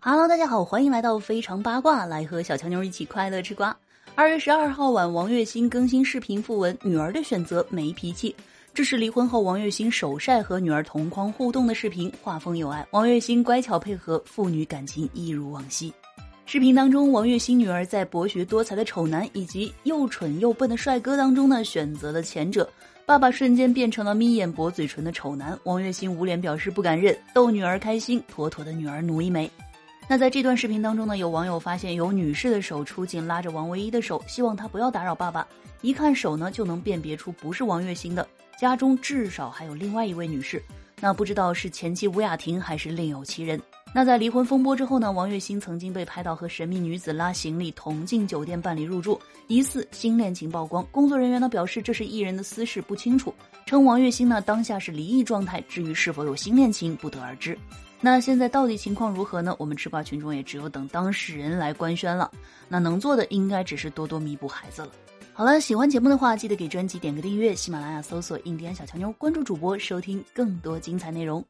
Hello，大家好，欢迎来到非常八卦，来和小强妞一起快乐吃瓜。二月十二号晚，王栎鑫更新视频附文：“女儿的选择没脾气。”这是离婚后王栎鑫首晒和女儿同框互动的视频，画风有爱，王栎鑫乖巧配合，父女感情一如往昔。视频当中，王栎鑫女儿在博学多才的丑男以及又蠢又笨的帅哥当中呢，选择了前者。爸爸瞬间变成了眯眼薄嘴唇的丑男，王栎鑫捂脸表示不敢认，逗女儿开心，妥妥的女儿奴一枚。那在这段视频当中呢，有网友发现有女士的手出镜拉着王唯一的手，希望她不要打扰爸爸。一看手呢，就能辨别出不是王栎鑫的，家中至少还有另外一位女士。那不知道是前妻吴雅婷还是另有其人。那在离婚风波之后呢，王栎鑫曾经被拍到和神秘女子拉行李同进酒店办理入住，疑似新恋情曝光。工作人员呢表示这是艺人的私事，不清楚。称王栎鑫呢当下是离异状态，至于是否有新恋情不得而知。那现在到底情况如何呢？我们吃瓜群众也只有等当事人来官宣了。那能做的应该只是多多弥补孩子了。好了，喜欢节目的话，记得给专辑点个订阅。喜马拉雅搜索“印第安小乔妞”，关注主播，收听更多精彩内容。